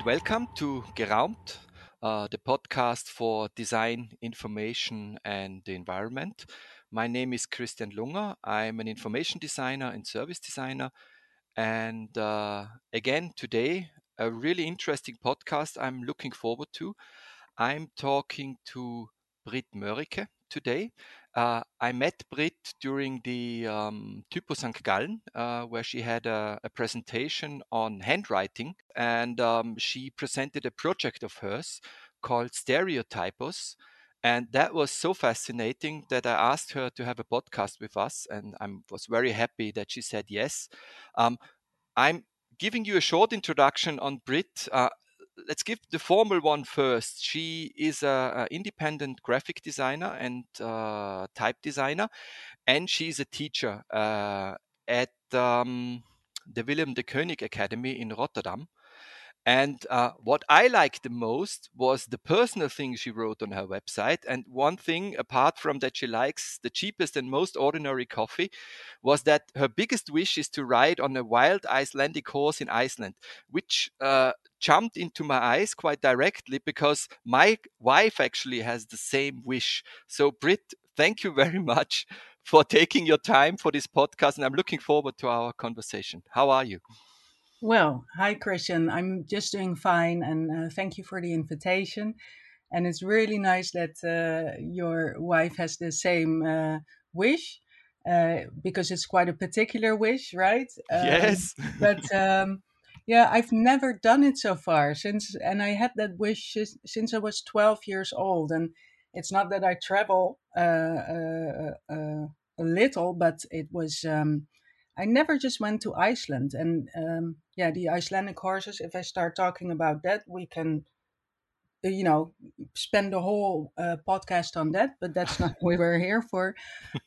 and welcome to Geraumt, uh, the podcast for design, information, and the environment. My name is Christian Lunger. I'm an information designer and service designer. And uh, again, today, a really interesting podcast I'm looking forward to. I'm talking to Britt Möricke today. Uh, I met Britt during the um, Typo St. Gallen, uh, where she had a, a, presentation on handwriting, and um, she presented a project of hers called Stereotypos. And that was so fascinating that I asked her to have a podcast with us, and I was very happy that she said yes. Um, I'm giving you a short introduction on Britt. Uh, let's give the formal one first. She is an independent graphic designer and uh, type designer, and she is a teacher uh, at um, the Willem de Kooning Academy in Rotterdam. And uh, what I liked the most was the personal thing she wrote on her website. And one thing, apart from that she likes the cheapest and most ordinary coffee, was that her biggest wish is to ride on a wild Icelandic horse in Iceland, which uh, jumped into my eyes quite directly because my wife actually has the same wish. So, Britt, thank you very much for taking your time for this podcast. And I'm looking forward to our conversation. How are you? Well, hi, Christian. I'm just doing fine, and uh, thank you for the invitation. And it's really nice that uh, your wife has the same uh, wish, uh, because it's quite a particular wish, right? Um, yes. but um, yeah, I've never done it so far since, and I had that wish since I was 12 years old. And it's not that I travel uh, uh, a little, but it was. Um, I never just went to Iceland. And um, yeah, the Icelandic horses, if I start talking about that, we can, uh, you know, spend the whole uh, podcast on that, but that's not what we're here for.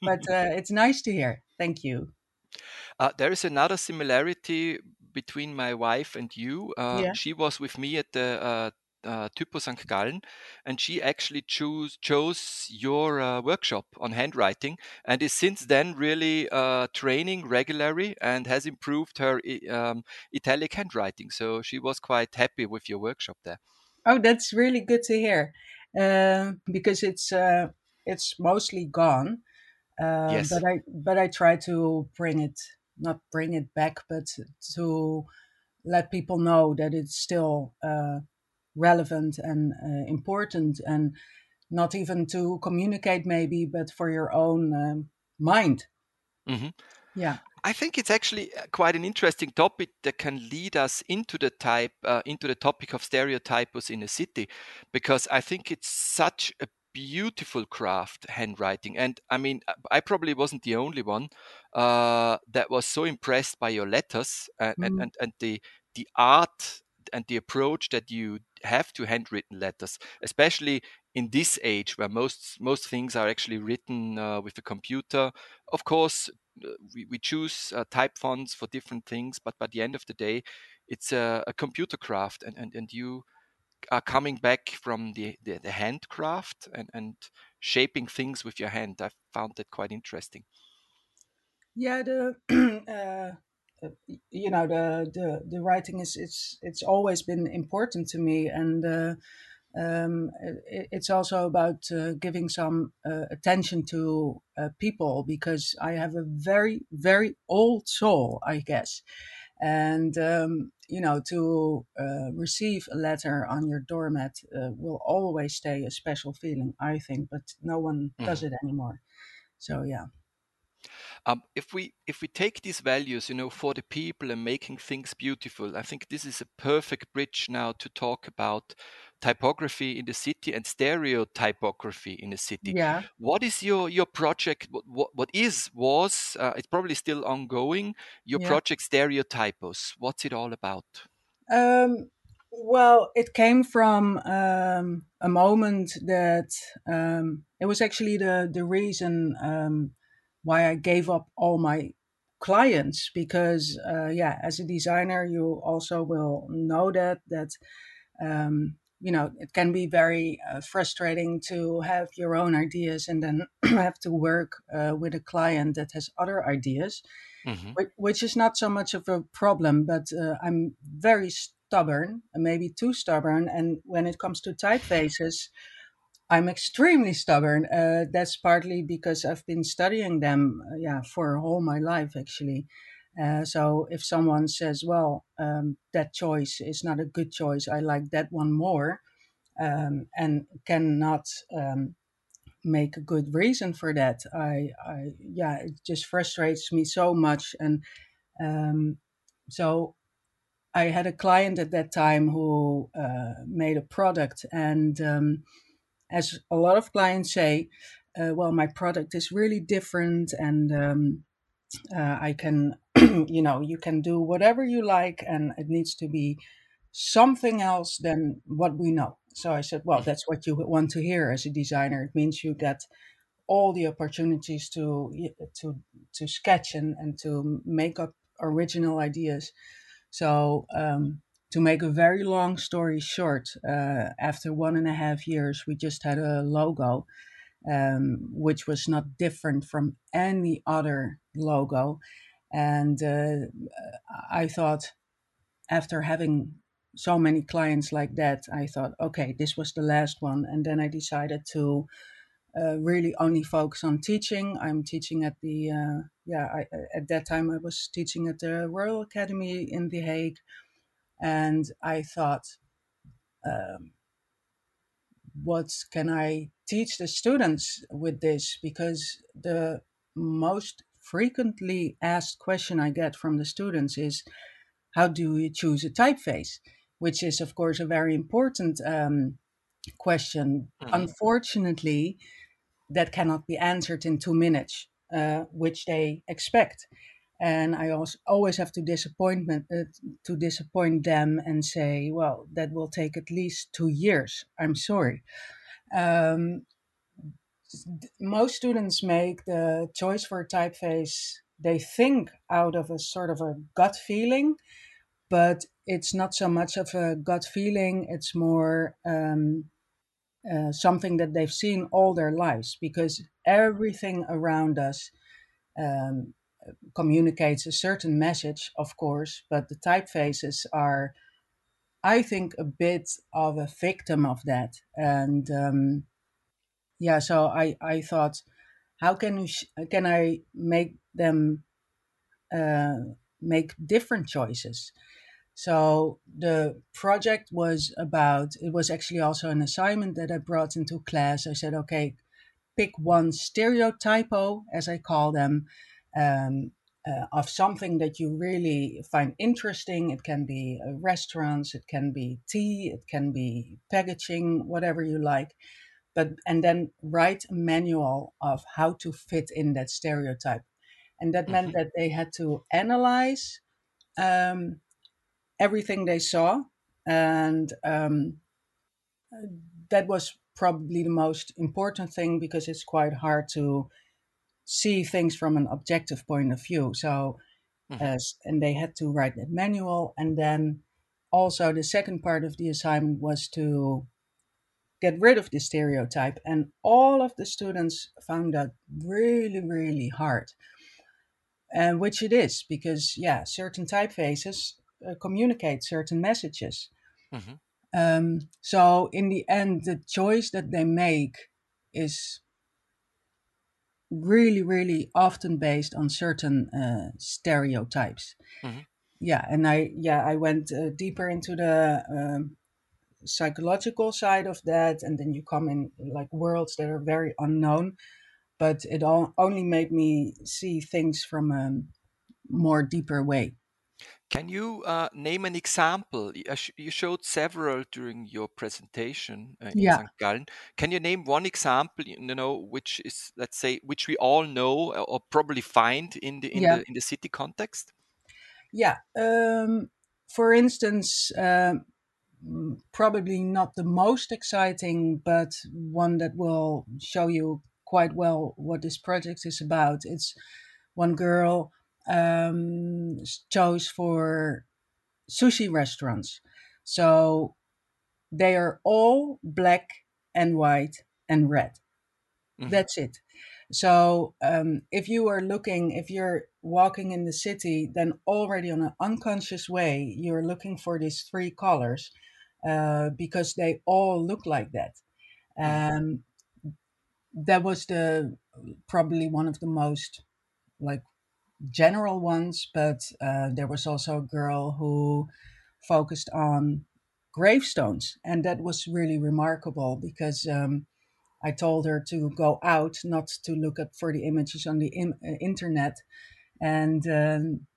But uh, it's nice to hear. Thank you. Uh, there is another similarity between my wife and you. Uh, yeah. She was with me at the uh, uh, Typo St. Gallen, and she actually choose, chose your uh, workshop on handwriting and is since then really uh, training regularly and has improved her um, italic handwriting. So she was quite happy with your workshop there. Oh, that's really good to hear uh, because it's uh, it's mostly gone. Uh, yes. But I but I try to bring it not bring it back, but to let people know that it's still relevant and uh, important and not even to communicate maybe but for your own um, mind mm-hmm. yeah I think it's actually uh, quite an interesting topic that can lead us into the type uh, into the topic of stereotypes in a city, because I think it's such a beautiful craft handwriting, and I mean I probably wasn't the only one uh, that was so impressed by your letters and, mm. and, and, and the the art and the approach that you have to handwritten letters, especially in this age where most most things are actually written uh, with a computer. Of course, uh, we, we choose uh, type fonts for different things, but by the end of the day, it's a, a computer craft, and, and, and you are coming back from the, the, the handcraft and, and shaping things with your hand. I found that quite interesting. Yeah, the uh, you know the, the the writing is it's it's always been important to me and uh, um, it, it's also about uh, giving some uh, attention to uh, people because I have a very very old soul I guess. And um, you know to uh, receive a letter on your doormat will always stay a special feeling I think but no one mm. does it anymore. So yeah um, if we if we take these values, you know, for the people and making things beautiful, I think this is a perfect bridge now to talk about typography in the city and stereotypography in the city. Yeah. What is your your project? What what, what is was uh, it's probably still ongoing. Your yeah. project Stereotypos. What's it all about? Um, well, it came from um, a moment that um, it was actually the the reason um, why I gave up all my clients because uh, yeah as a designer you also will know that that um, you know it can be very uh, frustrating to have your own ideas and then have to work uh, with a client that has other ideas mm-hmm. which, which, is not so much of a problem but uh, i'm very stubborn, maybe too stubborn. And when it comes to typefaces, I'm extremely stubborn. Uh, that's partly because I've been studying them, uh, yeah, for all my life actually. Uh, so if someone says, "Well, um, that choice is not a good choice. I like that one more," um, and cannot um, make a good reason for that, I, I, yeah, it just frustrates me so much. And um, so I had a client at that time who uh, made a product, and um, as a lot of clients say, uh, well, my product is really different, and um, uh, I can, you know, you can do whatever you like, and it needs to be something else than what we know. So I said, well, that's what you want to hear as a designer. It means you get all the opportunities to to to sketch and, and to make up original ideas. So um, to make a very long story short, uh, after one and a half years, we just had a logo, um, which was not different from any other logo. And uh, I thought, after having so many clients like that, I thought, okay, this was the last one. And then I decided to uh, really only focus on teaching. I'm teaching at the, uh, yeah, I, at that time I was teaching at the Royal Academy in The Hague. And I thought, um, what can I teach the students with this? Because the most frequently asked question I get from the students is, how do you choose a typeface? which is, of course, a very important um, question. Mm-hmm. Unfortunately, that cannot be answered in two minutes, uh, which they expect. And I also always have to disappointment uh, to disappoint them and say, well, that will take at least two years. I'm sorry. Um, most students make the choice for a typeface they think out of a sort of a gut feeling but it's not so much of a gut feeling it's more um, uh, something that they've seen all their lives because everything around us um, communicates a certain message of course but the typefaces are i think a bit of a victim of that and um, yeah so i i thought how can you sh- can i make them uh, make different choices so the project was about, it was actually also an assignment that I brought into class. I said, okay, pick one stereotypo, as I call them, um, uh, of something that you really find interesting. It can be uh, restaurants, it can be tea, it can be packaging, whatever you like. But and then write a manual of how to fit in that stereotype, and that mm-hmm. meant that they had to analyze um, everything they saw, and um, that was probably the most important thing because it's quite hard to see things from an objective point of view. So, mm-hmm. as and they had to write that manual, and then also the second part of the assignment was to get rid of the stereotype, and all of the students found that really, really hard. And which it is because yeah, certain typefaces uh, communicate certain messages. Mm-hmm. Um, so in the end, the choice that they make is really, really often based on certain uh, stereotypes. Mm-hmm. Yeah, and I yeah I went uh, deeper into the um, psychological side of that, and then you come in like worlds that are very unknown. But it all, only made me see things from a more deeper way. Can you uh, name an example? Uh, you showed several during your presentation uh, in Yeah. St. Gallen. Can you name one example, you know, which is, let's say, which we all know uh, or probably find in the in Yeah. the in the city context? Yeah. Um, for instance, um, probably not the most exciting, but one that will show you quite well what this project is about. It's one girl um, chose for sushi restaurants. So they are all black and white and red. Mm-hmm. That's it. So um, if you are looking, if you're walking in the city, then already on an unconscious way, you're looking for these three colors uh, because they all look like that. Mm-hmm. Um, that was the probably one of the most like general ones, but uh, there was also a girl who focused on gravestones, and that was really remarkable because um, I told her to go out, not to look up for the images on the Im- uh, internet, and um,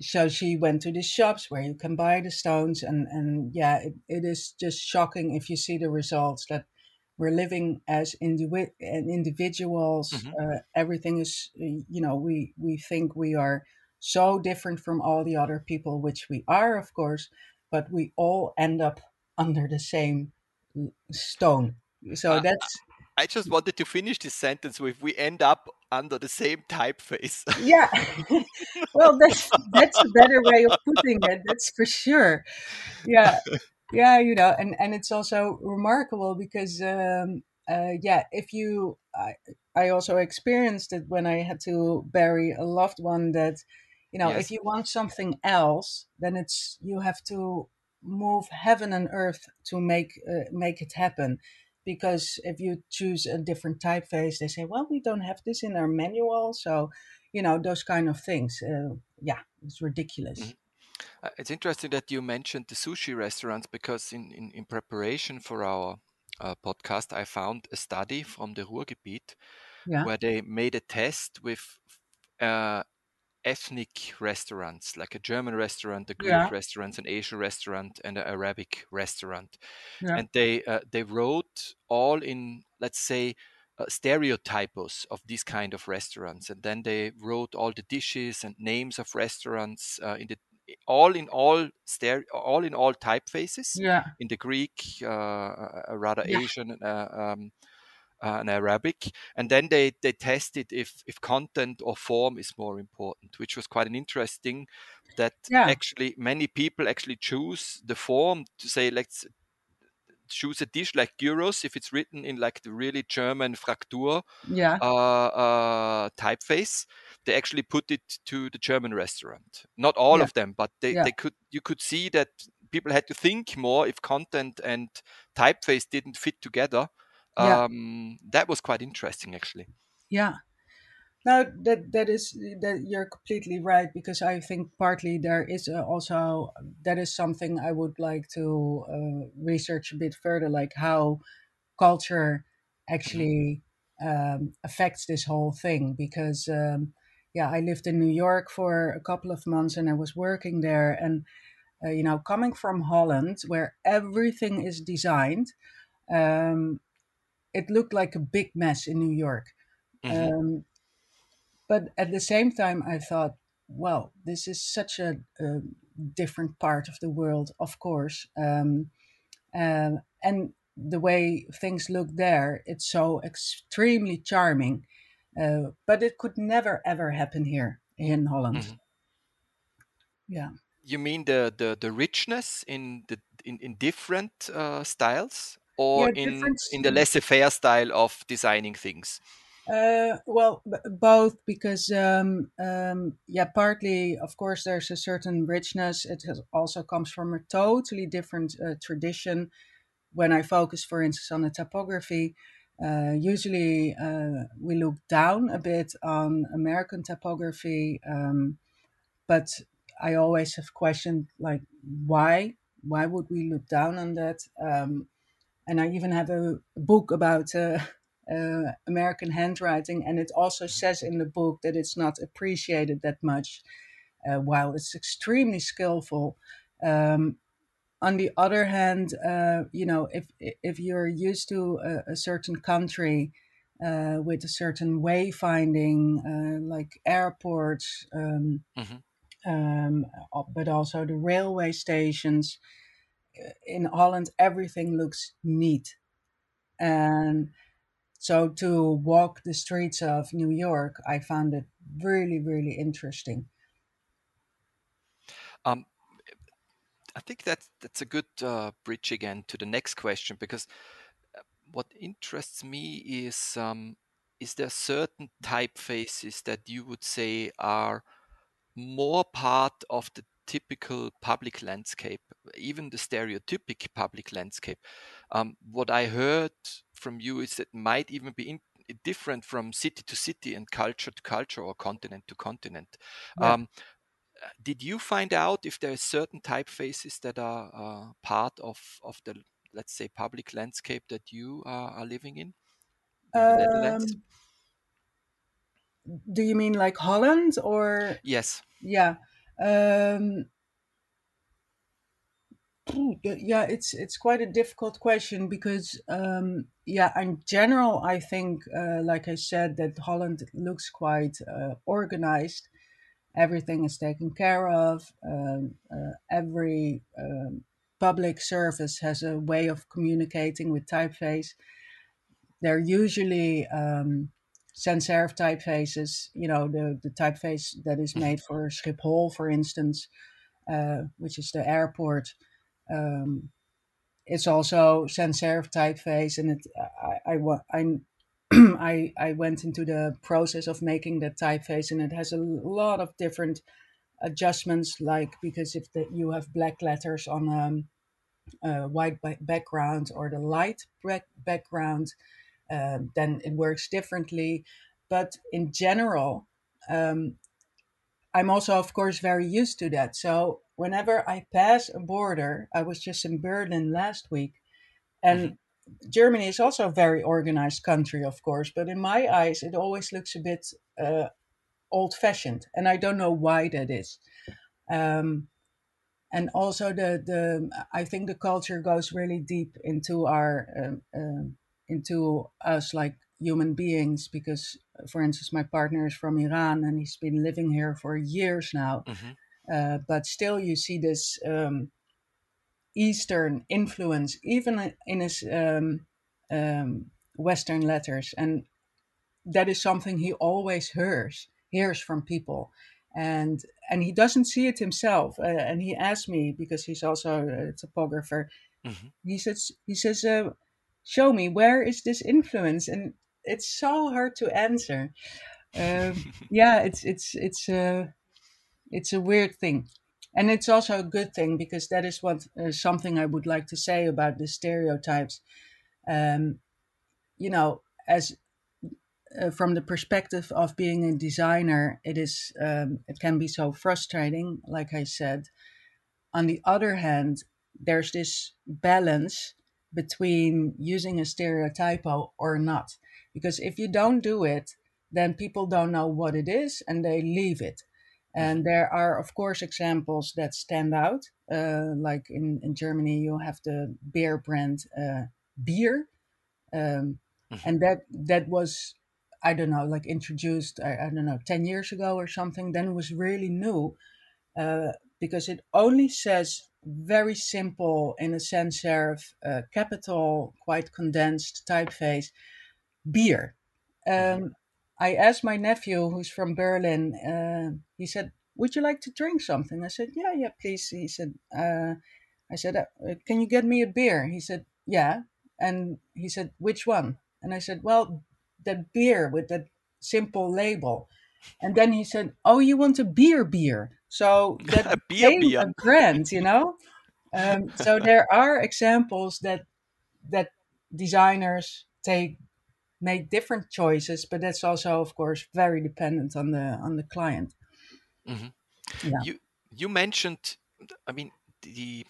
so she went to the shops where you can buy the stones, and and yeah, it, it is just shocking if you see the results that we're living as individ- individuals. Mm-hmm. Uh, everything is, you know, we we think we are so different from all the other people, which we are, of course, but we all end up under the same stone. So that's. I just wanted to finish this sentence with "we end up under the same typeface." yeah, well, that's that's a better way of putting it. That's for sure. Yeah, yeah you know and and it's also remarkable because um uh yeah if you i i also experienced it when i had to bury a loved one that you know yes. if you want something else then it's you have to move heaven and earth to make uh, make it happen because if you choose a different typeface they say well we don't have this in our manual so you know those kind of things uh, yeah it's ridiculous mm-hmm. Uh, it's interesting that you mentioned the sushi restaurants because in, in, in preparation for our uh, podcast, I found a study from the Ruhrgebiet yeah. where they made a test with uh, ethnic restaurants, like a German restaurant, a Greek yeah. restaurant, an Asian restaurant, and an Arabic restaurant. Yeah. And they uh, they wrote all in, let's say, uh, stereotypos of these kind of restaurants, and then they wrote all the dishes and names of restaurants uh, in the all in all all in all typefaces yeah in the greek uh, uh rather yeah. asian uh, um, uh, and arabic and then they they tested if if content or form is more important which was quite an interesting that yeah. actually many people actually choose the form to say let's choose a dish like gyros if it's written in like the really German Fraktur yeah. uh, uh, typeface. They actually put it to the German restaurant. Not all yeah. of them, but they, yeah. they could you could see that people had to think more if content and typeface didn't fit together. Um, that was quite interesting actually. Yeah, no, that that is that you're completely right because I think partly there is also that is something I would like to uh, research a bit further, like how culture actually um, affects this whole thing. Because um, yeah, I lived in New York for a couple of months and I was working there, and uh, you know, coming from Holland where everything is designed, um, it looked like a big mess in New York. Mm-hmm. Um, but at the same time, I thought, well, this is such a, a different part of the world, of course. Um, uh, and the way things look there, it's so extremely charming. Uh, but it could never ever happen here in Holland. Mm-hmm. Yeah. You mean the, the, the richness in the in, in different uh, styles, or yeah, in in the laissez-faire style of designing things? Uh, well, b- both because um, um, yeah, partly of course there's a certain richness. It has, also comes from a totally different uh, tradition. When I focus, for instance, on the typography, uh, usually uh, we look down a bit on American typography, um, but I always have questioned like why why would we look down on that? Um, and I even have a book about uh, uh, American handwriting, and it also says in the book that it's not appreciated that much, uh, while it's extremely skillful. Um, on the other hand, uh, you know, if if you're used to a, a certain country uh, with a certain wayfinding, uh, like airports, um, mm-hmm. um, but also the railway stations, uh, in Holland, everything looks neat, and so to walk the streets of New York, I found it really, really interesting. Um, I think that's that's a good uh, bridge again to the next question because uh, what interests me is um, is there certain typefaces that you would say are more part of the typical public landscape, even the stereotypic public landscape. Um, what I heard from you is that might even be in, different from city to city and culture to culture or continent to continent. Yeah. Um, did you find out if there are certain typefaces that are uh, part of, of the let's say public landscape that you uh, are living in, in um, the Netherlands? Do you mean like Holland or? Yes. Yeah. Um, yeah, it's it's quite a difficult question because um, yeah, in general, I think, uh, like I said, that Holland looks quite uh, organized. Everything is taken care of. Um, uh, every um, public service has a way of communicating with typeface. They're usually um, sans serif typefaces, you know, the, the typeface that is made for Schiphol, for instance, uh, which is the airport. Um, it's also sans serif typeface, and it I I I, I, went into the process of making that typeface, and it has a lot of different adjustments, like because if the, you have black letters on um, a white background or the light background, um, then it works differently. But in general, um, I'm also, of course, very used to that. So whenever I pass a border, I was just in Berlin last week, and mm-hmm. Germany is also a very organized country, of course. But in my eyes, it always looks a bit uh, old-fashioned, and I don't know why that is. Um, and also the the I think the culture goes really deep into our um, um, into us like human beings because for instance my partner is from iran and he's been living here for years now mm-hmm. Uh, but still you see this um, eastern influence even in his um, um, western letters and that is something he always hears hears from people and and he doesn't see it himself uh, and he asked me because he's also a typographer. mm-hmm. he says he says uh, show me where is this influence and it's so hard to answer um, yeah it's it's it's uh, it's a weird thing and it's also a good thing because that is what uh, something i would like to say about the stereotypes um, you know as uh, from the perspective of being a designer it is um, it can be so frustrating like i said on the other hand there's this balance between using a stereotypo or not. Because if you don't do it, then people don't know what it is and they leave it. And mm-hmm. there are, of course, examples that stand out. Uh, like in, in Germany, you have the beer brand uh, Bier. Um, mm-hmm. And that, that was, I don't know, like introduced, I, I, don't know, 10 years ago or something. Then it was really new uh, because it only says very simple in a sans serif, uh, capital, quite condensed typeface, beer. Mm-hmm. Um, I asked my nephew, who's from Berlin, uh, he said, Would you like to drink something? I said, Yeah, yeah, please. He said, uh, I said, uh, Can you get me a beer? He said, Yeah. And he said, Which one? And I said, Well, that beer with that simple label. And then he said, "Oh, you want a beer beer?" So that a beer beer. a brand, you know. Um, so there are examples that that designers take make different choices, but that's also, of course, very dependent on the on the client. Mm-hmm. Yeah. You you mentioned, I mean, the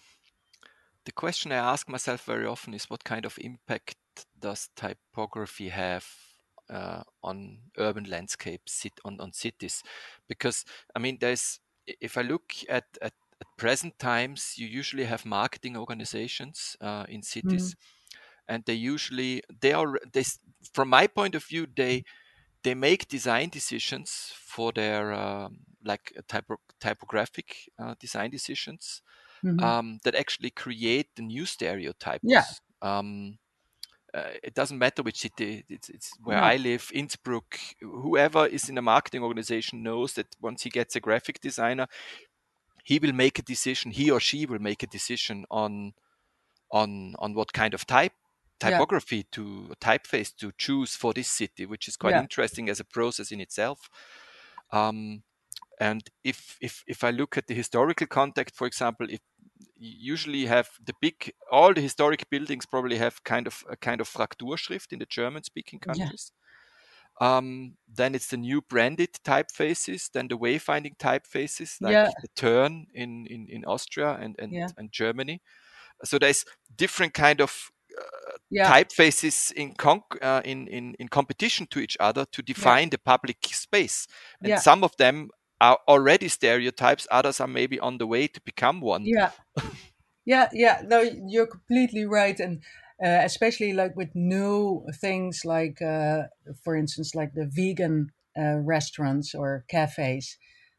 the question I ask myself very often is, what kind of impact does typography have uh, on urban landscapes, sit on, on cities, because I mean, there's if I look at, at, at present times, you usually have marketing organizations uh, in cities, mm. and they usually they are they from my point of view they they make design decisions for their um, like typo, typographic uh, design decisions mm-hmm. um, that actually create the new stereotypes. Yeah. Um, uh, it doesn't matter which city it's, it's where no. I live, Innsbruck. Whoever is in a marketing organization knows that once he gets a graphic designer, he will make a decision. He or she will make a decision on on on what kind of type typography yeah. to typeface to choose for this city, which is quite yeah. interesting as a process in itself. Um, and if if if I look at the historical context, for example, if usually have the big all the historic buildings probably have kind of a kind of Frakturschrift in the German speaking countries. Yeah. Um, then it's the new branded typefaces, then the wayfinding typefaces like yeah. the Tern in, in, in Austria and and, yeah. and Germany. So there's different kind of yeah. typefaces in, con- uh, in, in in competition to each other to define the public space, and some of them are already stereotypes others are maybe on the way to become one. Yeah. Yeah yeah. No you're completely right. And uh, especially like with new things like uh, for instance like the vegan uh, restaurants or cafes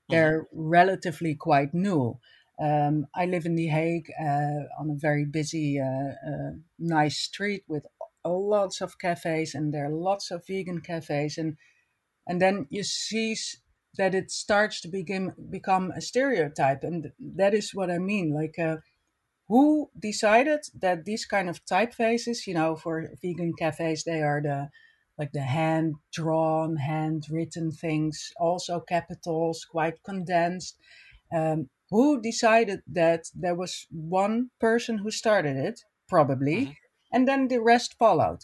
they're mm-hmm. relatively quite new um, I live in The Hague uh, on a very busy, uh, uh, nice street with lots of cafes, and there are lots of vegan cafes, and and then you see that it starts to begin become a stereotype and that is what i mean like uh, who decided that these kind of typefaces you know for vegan cafes they are the like the hand drawn hand written things also capitals quite condensed um, who decided that there was one person who started it probably mm-hmm. and then the rest followed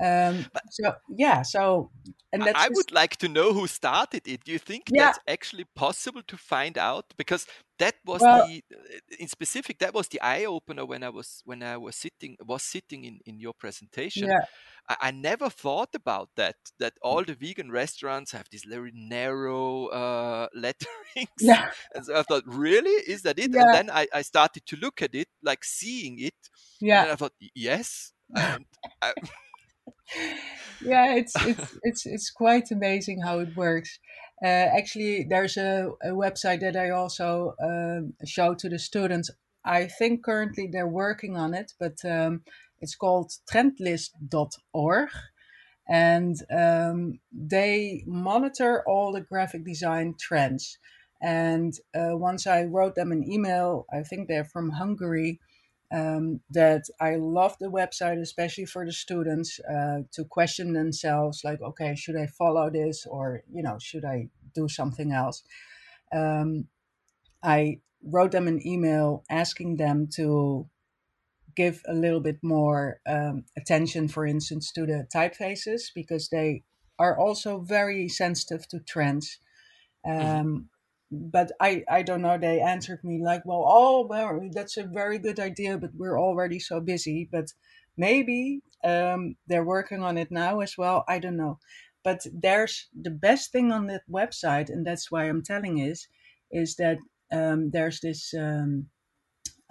um, so yeah, so and that's I just... would like to know who started it. Do you think yeah. that's actually possible to find out? Because that was well, the uh, in specific that was the eye opener when I was when I was sitting was sitting in in your presentation. Yeah. I, I never thought about that. That all the vegan restaurants have these very narrow uh, letterings. Yeah. And so I thought, really, is that it? Yeah. And then I, I started to look at it, like seeing it. Yeah. And I thought, yes. And I, yeah, it's it's it's it's quite amazing how it works. Uh, actually, there's a, a, website that I also um, show to the students. I think currently they're working on it, but um, it's called trendlist.org. And um, they monitor all the graphic design trends. And uh, once I wrote them an email, I think they're from Hungary, um, that I love the website, especially for the students uh, to question themselves, like, okay, should I follow this or, you know, should I do something else? Um, I wrote them an email asking them to give a little bit more um, attention, for instance, to the typefaces because they are also very sensitive to trends. mm-hmm but I, I don't know. They answered me like, well, oh, well, that's a very good idea, but we're already so busy. But maybe um, they're working on it now as well. I don't know. But there's the best thing on that website, and that's why I'm telling is, is that um, there's this, um,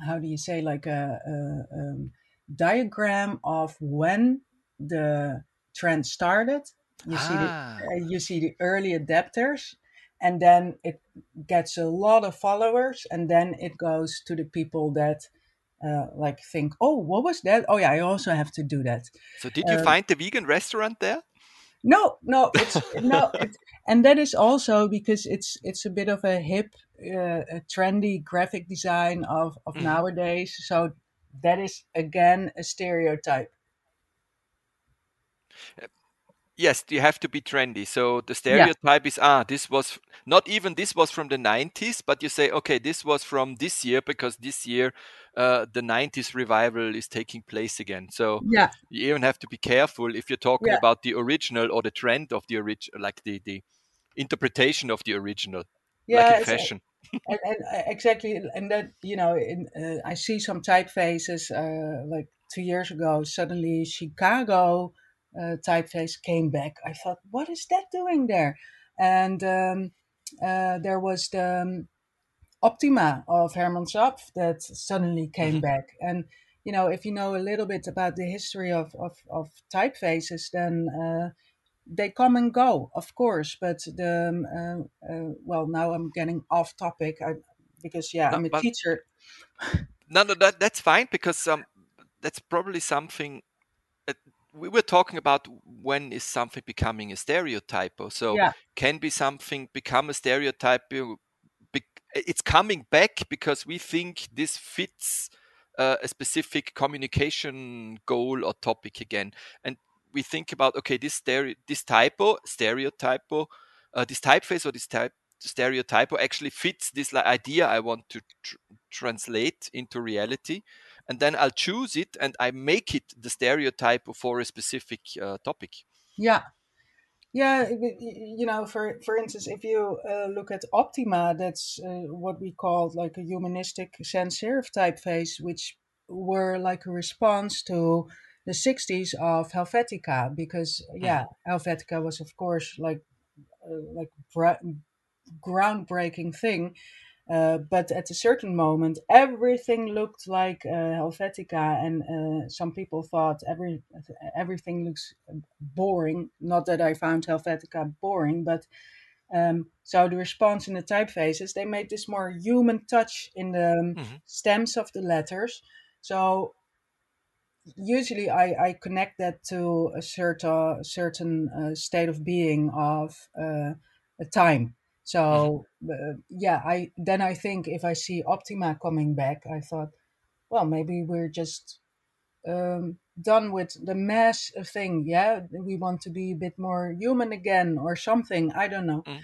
how do you say, like a, a um, diagram of when the trend started. You ah. see the ah. uh, you see the early adapters and then it gets a lot of followers and then it goes to the people that uh, like think oh what was that? Oh yeah i also have to do that. So did you uh, find the vegan restaurant there? No no it's no it's, and that is also because it's it's a bit of a hip uh, a trendy graphic design of of mm. nowadays so that is again a stereotype Yes, you have to be trendy. So the stereotype yeah. is ah, this was not even this was from the 90s, but you say okay, this was from this year because this year uh, the 90s revival is taking place again. So yeah. you even have to be careful if you're talking yeah. about the original or the trend of the original, like the the interpretation of the original, yeah, like in fashion. and, and, uh, exactly, and that you know, in, uh, I see some typefaces uh, like two years ago. Suddenly, Chicago typeface came back. I thought, what is that doing there? And um, uh, there was the um, Optima of Hermann Zapf that suddenly came mm-hmm. back. And you know, if you know a little bit about the history of of, of typefaces, then uh, they come and go, of course. But the um, uh, uh, well, now I'm getting off topic I, because yeah, no, I'm a teacher. no, no, that that's fine because um, that's probably something we were talking about when is something becoming a stereotype or so yeah. can be something become a stereotype it's coming back because we think this fits uh, a specific communication goal or topic again, and we think about okay, this stereo, this typo, stereotypo, uh, this typeface or this type stereotypo actually fits this idea I want to tr- translate into reality, and then I'll choose it and I make it the stereotype for a specific uh, topic. Yeah, yeah, you know, for for instance, if you uh, look at Optima, that's uh, what we call like a humanistic sans serif typeface, which were like a response to the 60s of Helvetica, because yeah, mm-hmm. Helvetica was of course like uh, like groundbreaking thing uh, but at a certain moment, everything looked like uh, Helvetica, and uh, some people thought every everything looks boring. Not that I found Helvetica boring, but um, so the response in the typefaces they made this more human touch in the um, mm-hmm. stems of the letters. So usually I, I connect that to a certain certain uh, state of being of uh, a time so uh, yeah, I then I think if I see Optima coming back, I thought, well, maybe we're just um, done with the mass thing. Yeah, we want to be a bit more human again or something. I don't know. Mm.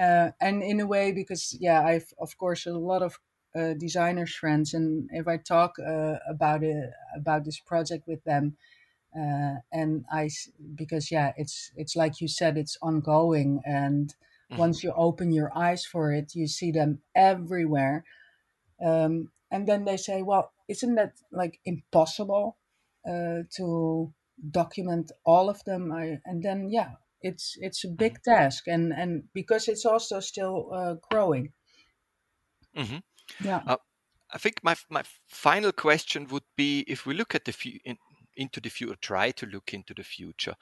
Uh, and in a way, because yeah, I've of course a lot of uh, designers friends, and if I talk uh, about it about this project with them, uh, and I because yeah, it's it's like you said, it's ongoing and Mm-hmm. Once you open your eyes for it, you see them everywhere. Um, and then they say, well, isn't that like impossible uh, to document all of them? I, and then, yeah, it's it's a big mm-hmm. task, and and because it's also still uh, growing. Mm-hmm. Yeah. Uh, I think my my final question would be if we look at the few in, into the future, try to look into the future,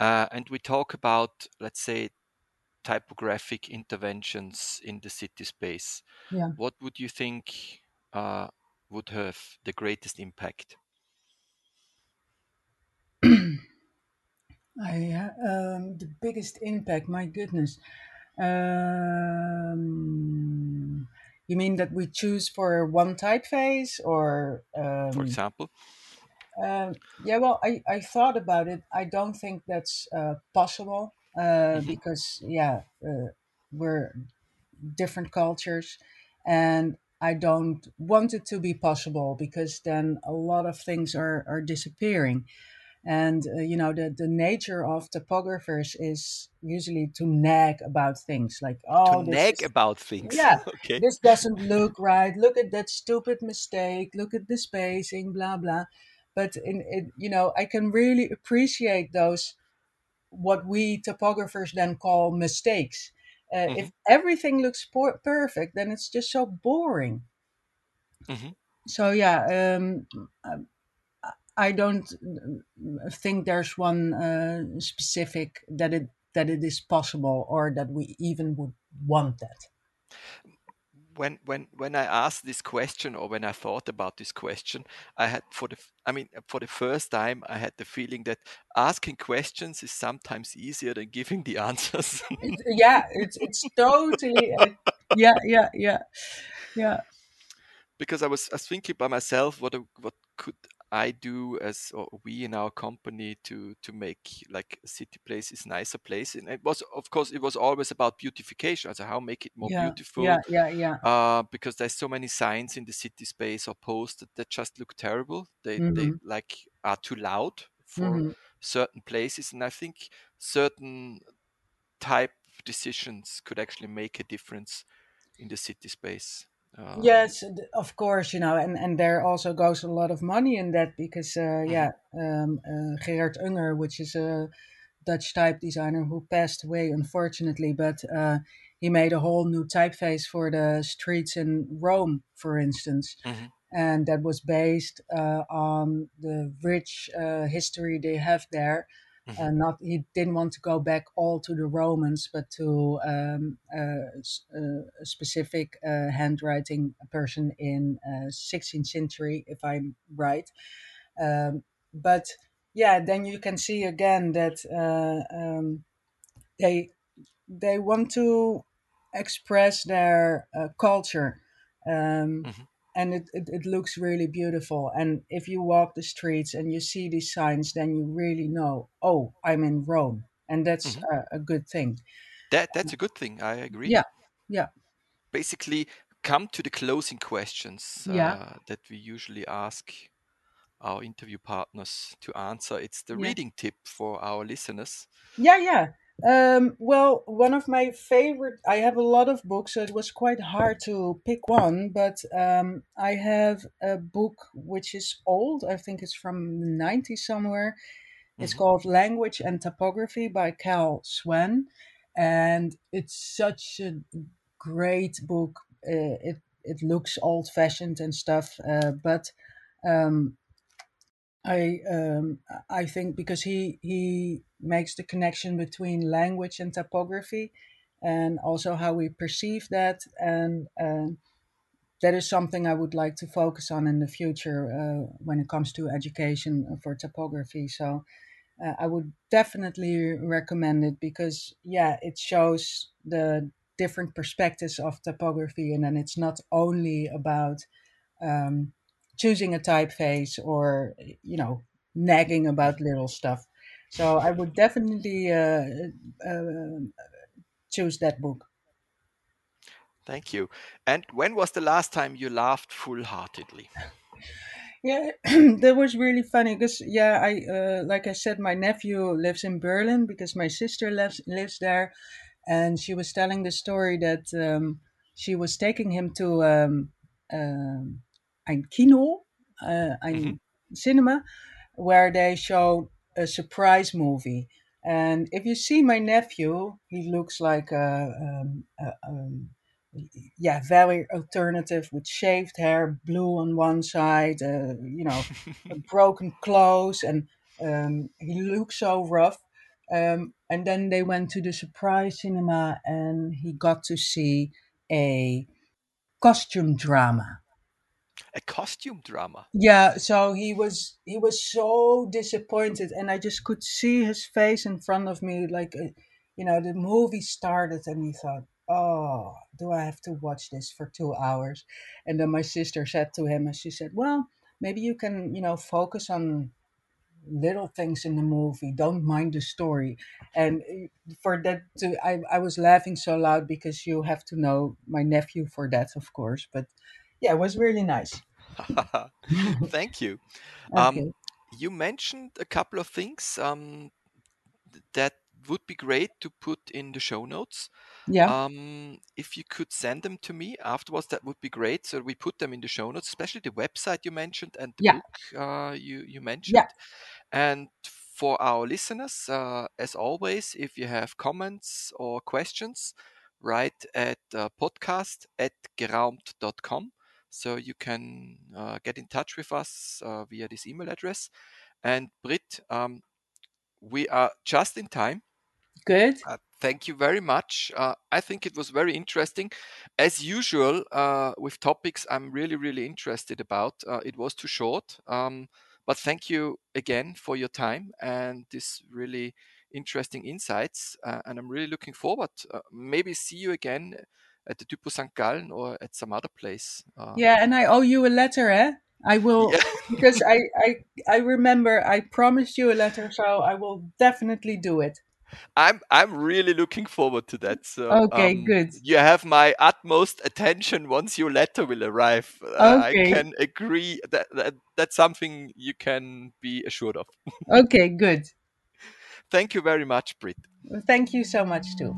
uh, and we talk about let's say typographic interventions in the city space, yeah. what would you think uh, would have the greatest impact? I, um, the biggest impact, my goodness. Um, you mean that we choose for one typeface or? Um, for example? Uh, yeah, well, I, I thought about it. I don't think that's uh, possible uh, mm-hmm. because yeah, uh, we're different cultures, and I don't want it to be possible because then a lot of things are are disappearing. And uh, you know the, the nature of typographers is usually to nag about things like oh to nag is, about things yeah okay. this doesn't look right look at that stupid mistake look at the spacing blah blah but in it you know I can really appreciate those what we typographers then call mistakes. Uh, mm-hmm. If everything looks por- perfect, then it's just so boring. Mm-hmm. So yeah, um, I don't think there's one uh, specific that it that it is possible or that we even would want that when when when I asked this question or when I thought about this question, I had for the I mean for the first time I had the feeling that asking questions is sometimes easier than giving the answers. yeah, it's it's totally uh, yeah yeah yeah yeah. Because I was I was thinking by myself what what could I do as or we in our company to to make like city places nicer place and it was of course it was always about beautification so how make it more yeah, beautiful yeah yeah yeah uh, because there's so many signs in the city space or posted that just look terrible they mm-hmm. they like are too loud for mm-hmm. certain places and I think certain type decisions could actually make a difference in the city space um, yes, of course, you know, and, and there also goes a lot of money in that because, uh, yeah, um, uh, Gerard Unger, which is a Dutch type designer who passed away, unfortunately, but uh, he made a whole new typeface for the streets in Rome, for instance. Mm-hmm. And that was based uh, on the rich uh, history they have there Mm-hmm. Uh, not he didn't want to go back all to the Romans, but to um, uh, a specific uh, handwriting person in 16th uh, century, if I'm right. Um, but yeah, then you can see again that uh, um, they they want to express their uh, culture. Um, mm-hmm. And it, it, it looks really beautiful. And if you walk the streets and you see these signs, then you really know, oh, I'm in Rome, and that's Mhm. a, a good thing. That that's a good thing. I agree. Yeah, yeah, Basically, come to the closing questions yeah, uh, that we usually ask our interview partners to answer. It's the yeah. reading tip for our listeners. Yeah, yeah. Um, well, one of my favorite, I have a lot of books, so it was quite hard to pick one, but um, I have a book which is old. I think it's from the 90s somewhere. It's Mhm. called Language and Typography by Cal Swann, and it's such a great book. Uh, it it looks old fashioned and stuff, uh, but um, I um, I think because he he makes the connection between language and typography, and also how we perceive that, and um, that is something I would like to focus on in the future uh, when it comes to education for typography. So uh, I would definitely recommend it because yeah, it shows the different perspectives of typography, and then it's not only about um, choosing a typeface or you know nagging about little stuff. So I would definitely uh, uh, choose that book. Thank you. And when was the last time you laughed full heartedly? Yeah, that was really funny because yeah, I uh, like I said, my nephew lives in Berlin because my sister lives lives there, and she was telling the story that um, she was taking him to um, um, ein Kino, uh, Mhm. cinema, where they showed a surprise movie. And if you see my nephew, he looks like a, um, a, um, yeah, very alternative with shaved hair, blue on one side, uh, you know, broken clothes, and um, he looks so rough. Um, and then they went to the surprise cinema, and he got to see a costume drama. A costume drama. Yeah, so he was he was so disappointed, and I just could see his face in front of me. Like, uh, you know, the movie started, and he thought, "Oh, do I have to watch this for two hours?" And then my sister said to him, and she said, "Well, maybe you can, you know, focus on little things in the movie. Don't mind the story." And uh, for that, to I I was laughing so loud because you have to know my nephew for that, of course. But yeah, it was really nice. Thank you. Um, Okay. you mentioned a couple of things um, that would be great to put in the show notes. Yeah. Um, if you could send them to me afterwards, that would be great. So we put them in the show notes, especially the website you mentioned and the Yeah. book uh, you you Yeah. mentioned. And for our listeners, uh, as always, if you have comments or questions, write at uh, podcast at geraumt.com. So you can uh, get in touch with us uh, via this email address. And Britt, um, we are just in time. Good. Uh, thank you very much. Uh, I think it was very interesting. As usual, uh, with topics I'm really, really interested about, uh, it was too short. Um, but thank you again for your time and this really interesting insights. Uh, and I'm really looking forward. Uh, maybe see you again at the Typo St. Gallen or at some other place. Uh, Yeah, and I owe you a letter, eh? I will yeah, because I I I remember I promised you a letter, so I will definitely do it. I'm I'm really looking forward to that. So Okay, um, good. you have my utmost attention once your letter will arrive. Uh, I can agree that, that that's something you can be assured of. Okay, good. Thank you very much, Britt. Thank you so much too.